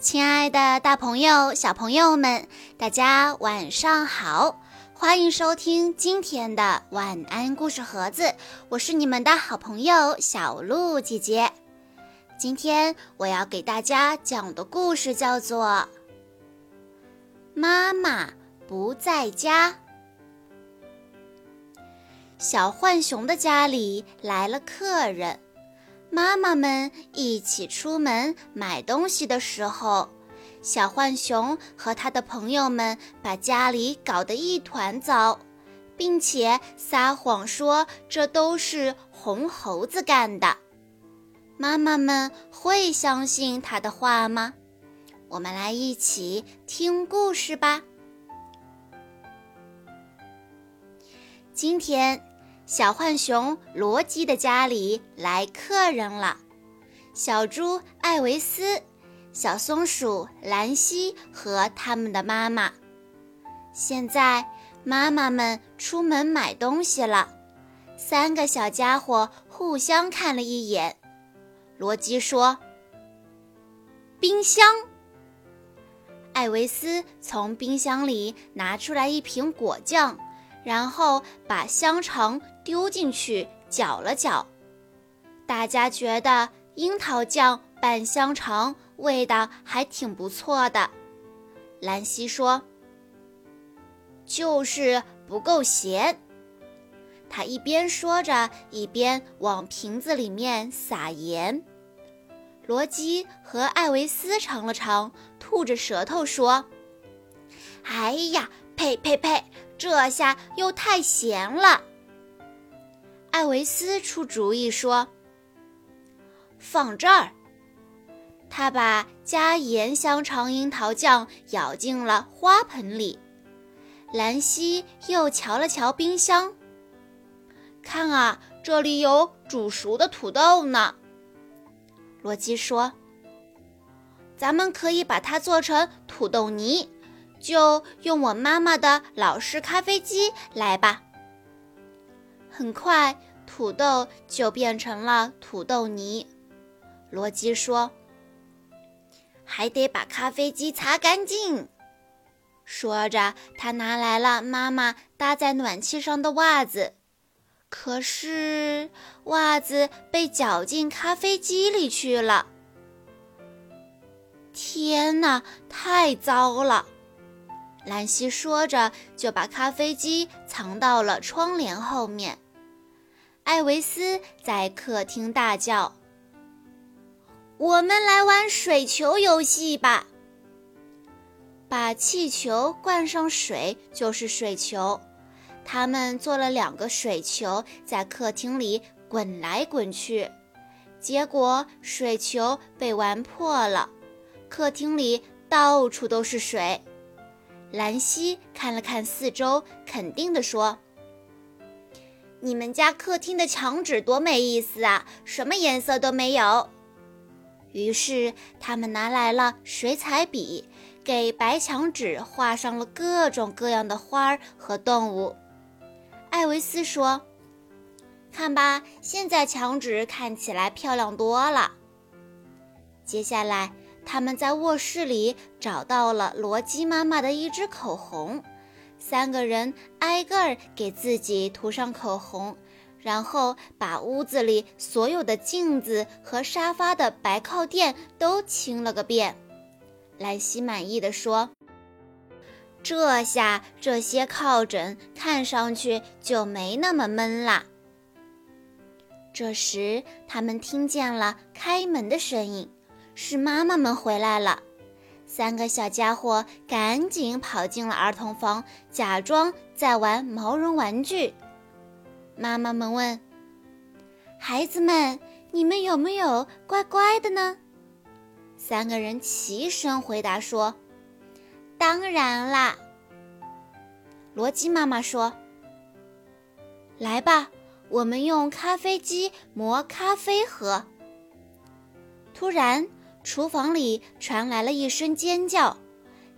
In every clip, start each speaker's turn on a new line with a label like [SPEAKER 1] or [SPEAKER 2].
[SPEAKER 1] 亲爱的，大朋友、小朋友们，大家晚上好！欢迎收听今天的晚安故事盒子，我是你们的好朋友小鹿姐姐。今天我要给大家讲的故事叫做《妈妈不在家》。小浣熊的家里来了客人。妈妈们一起出门买东西的时候，小浣熊和他的朋友们把家里搞得一团糟，并且撒谎说这都是红猴子干的。妈妈们会相信他的话吗？我们来一起听故事吧。今天。小浣熊罗基的家里来客人了，小猪艾维斯、小松鼠兰西和他们的妈妈。现在妈妈们出门买东西了，三个小家伙互相看了一眼。罗基说：“冰箱。”艾维斯从冰箱里拿出来一瓶果酱。然后把香肠丢进去搅了搅，大家觉得樱桃酱拌香肠味道还挺不错的。兰西说：“就是不够咸。”他一边说着，一边往瓶子里面撒盐。罗基和艾维斯尝了尝，吐着舌头说：“哎呀，呸呸呸！”这下又太咸了。艾维斯出主意说：“放这儿。”他把加盐香肠樱桃酱舀进了花盆里。兰西又瞧了瞧冰箱，看啊，这里有煮熟的土豆呢。罗基说：“咱们可以把它做成土豆泥。”就用我妈妈的老式咖啡机来吧。很快，土豆就变成了土豆泥。罗基说：“还得把咖啡机擦干净。”说着，他拿来了妈妈搭在暖气上的袜子，可是袜子被搅进咖啡机里去了。天哪，太糟了！兰西说着，就把咖啡机藏到了窗帘后面。艾维斯在客厅大叫：“我们来玩水球游戏吧！把气球灌上水就是水球。”他们做了两个水球，在客厅里滚来滚去，结果水球被玩破了，客厅里到处都是水。兰西看了看四周，肯定地说：“你们家客厅的墙纸多没意思啊，什么颜色都没有。”于是他们拿来了水彩笔，给白墙纸画上了各种各样的花儿和动物。艾维斯说：“看吧，现在墙纸看起来漂亮多了。”接下来。他们在卧室里找到了罗基妈妈的一支口红，三个人挨个儿给自己涂上口红，然后把屋子里所有的镜子和沙发的白靠垫都清了个遍。莱西满意的说：“这下这些靠枕看上去就没那么闷啦。”这时，他们听见了开门的声音。是妈妈们回来了，三个小家伙赶紧跑进了儿童房，假装在玩毛绒玩具。妈妈们问：“孩子们，你们有没有乖乖的呢？”三个人齐声回答说：“当然啦。”罗基妈妈说：“来吧，我们用咖啡机磨咖啡喝。”突然。厨房里传来了一声尖叫，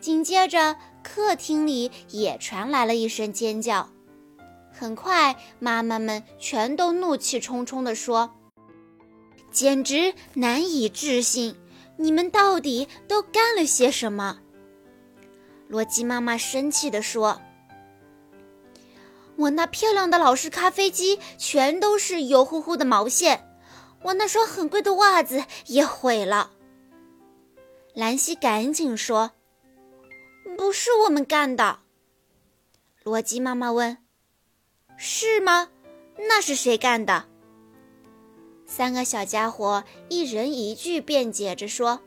[SPEAKER 1] 紧接着客厅里也传来了一声尖叫。很快，妈妈们全都怒气冲冲地说：“简直难以置信！你们到底都干了些什么？罗基妈妈生气地说：“我那漂亮的老式咖啡机全都是油乎乎的毛线，我那双很贵的袜子也毁了。”兰西赶紧说：“不是我们干的。”罗基妈妈问：“是吗？那是谁干的？”三个小家伙一人一句辩解着说：“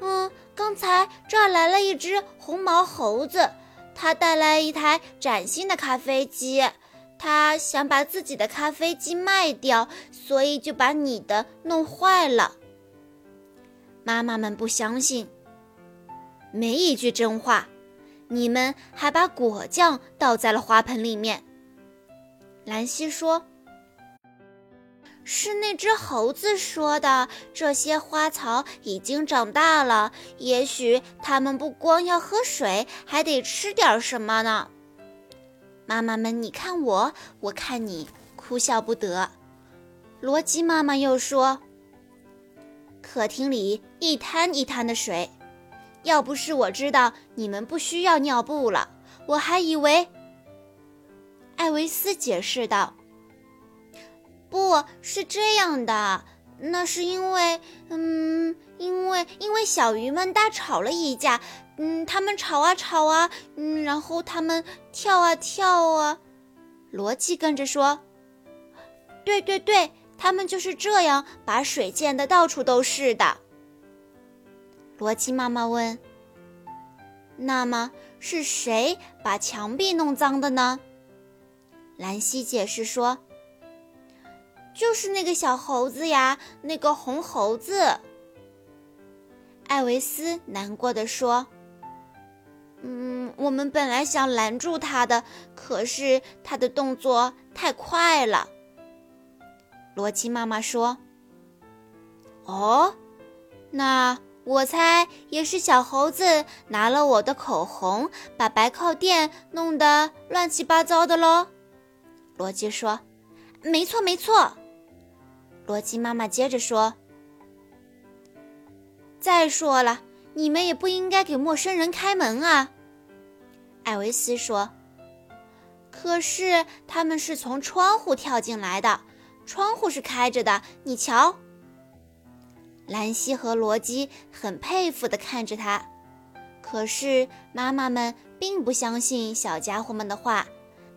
[SPEAKER 1] 嗯，刚才这儿来了一只红毛猴子，他带来一台崭新的咖啡机，他想把自己的咖啡机卖掉，所以就把你的弄坏了。”妈妈们不相信，没一句真话，你们还把果酱倒在了花盆里面。兰西说。是那只猴子说的。这些花草已经长大了，也许它们不光要喝水，还得吃点什么呢？妈妈们，你看我，我看你，哭笑不得。罗辑妈妈又说：“客厅里一滩一滩的水，要不是我知道你们不需要尿布了，我还以为……”艾维斯解释道。不是这样的，那是因为，嗯，因为因为小鱼们大吵了一架，嗯，他们吵啊吵啊，嗯，然后他们跳啊跳啊。罗辑跟着说：“对对对，他们就是这样把水溅得到处都是的。”罗辑妈妈问：“那么是谁把墙壁弄脏的呢？”兰西解释说。就是那个小猴子呀，那个红猴子。艾维斯难过的说：“嗯，我们本来想拦住他的，可是他的动作太快了。”罗琪妈妈说：“哦，那我猜也是小猴子拿了我的口红，把白靠垫弄得乱七八糟的喽。”罗辑说：“没错，没错。”罗辑妈妈接着说：“再说了，你们也不应该给陌生人开门啊。”艾维斯说：“可是他们是从窗户跳进来的，窗户是开着的，你瞧。”兰西和罗基很佩服地看着他，可是妈妈们并不相信小家伙们的话，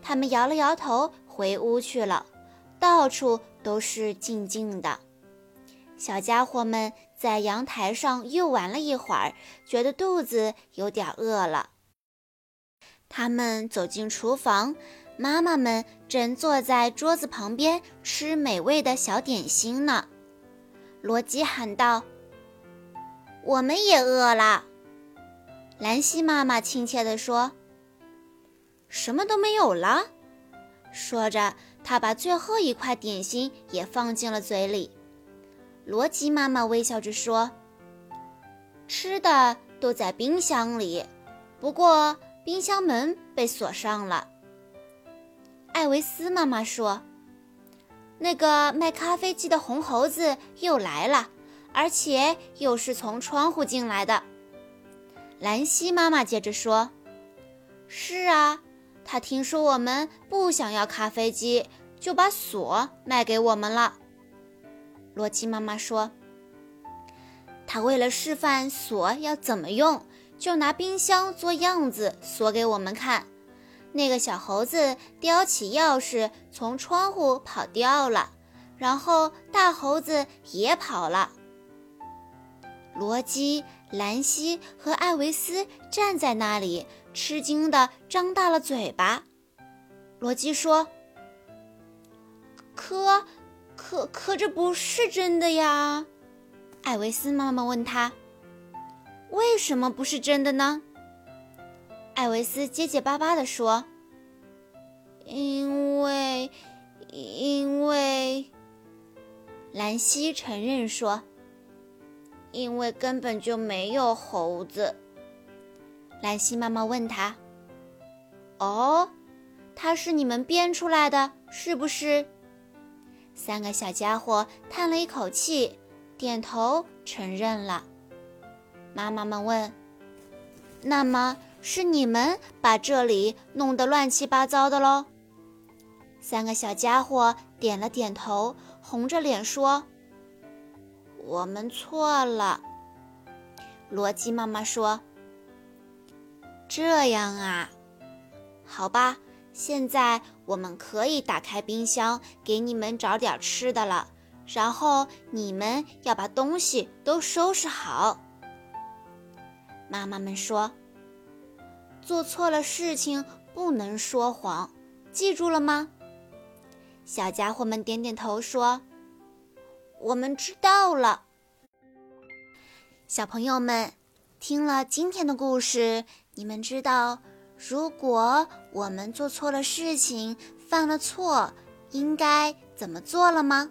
[SPEAKER 1] 他们摇了摇头，回屋去了。到处都是静静的，小家伙们在阳台上又玩了一会儿，觉得肚子有点饿了。他们走进厨房，妈妈们正坐在桌子旁边吃美味的小点心呢。罗吉喊道：“我们也饿了。”兰西妈妈亲切地说：“什么都没有了。”说着。他把最后一块点心也放进了嘴里。罗吉妈妈微笑着说：“吃的都在冰箱里，不过冰箱门被锁上了。”艾维斯妈妈说：“那个卖咖啡机的红猴子又来了，而且又是从窗户进来的。”兰西妈妈接着说：“是啊。”他听说我们不想要咖啡机，就把锁卖给我们了。罗基妈妈说：“他为了示范锁要怎么用，就拿冰箱做样子锁给我们看。那个小猴子叼起钥匙从窗户跑掉了，然后大猴子也跑了。”罗基、兰西和艾维斯站在那里。吃惊的张大了嘴巴，罗基说：“可，可，可这不是真的呀！”艾维斯妈妈问他：“为什么不是真的呢？”艾维斯结结巴巴地说：“因为，因为……”兰西承认说：“因为根本就没有猴子。”兰西妈妈问他：“哦，他是你们编出来的，是不是？”三个小家伙叹了一口气，点头承认了。妈妈们问：“那么是你们把这里弄得乱七八糟的喽？”三个小家伙点了点头，红着脸说：“我们错了。”罗基妈妈说：“这样啊，好吧，现在我们可以打开冰箱，给你们找点吃的了。然后你们要把东西都收拾好。”妈妈们说：“做错了事情不能说谎，记住了吗？”小家伙们点点头说：“我们知道了。”小朋友们，听了今天的故事，你们知道，如果我们做错了事情，犯了错，应该怎么做了吗？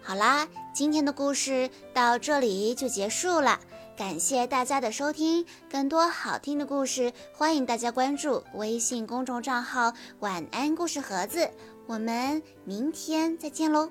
[SPEAKER 1] 好啦，今天的故事到这里就结束了，感谢大家的收听。更多好听的故事，欢迎大家关注微信公众账号“晚安故事盒子”。我们明天再见喽！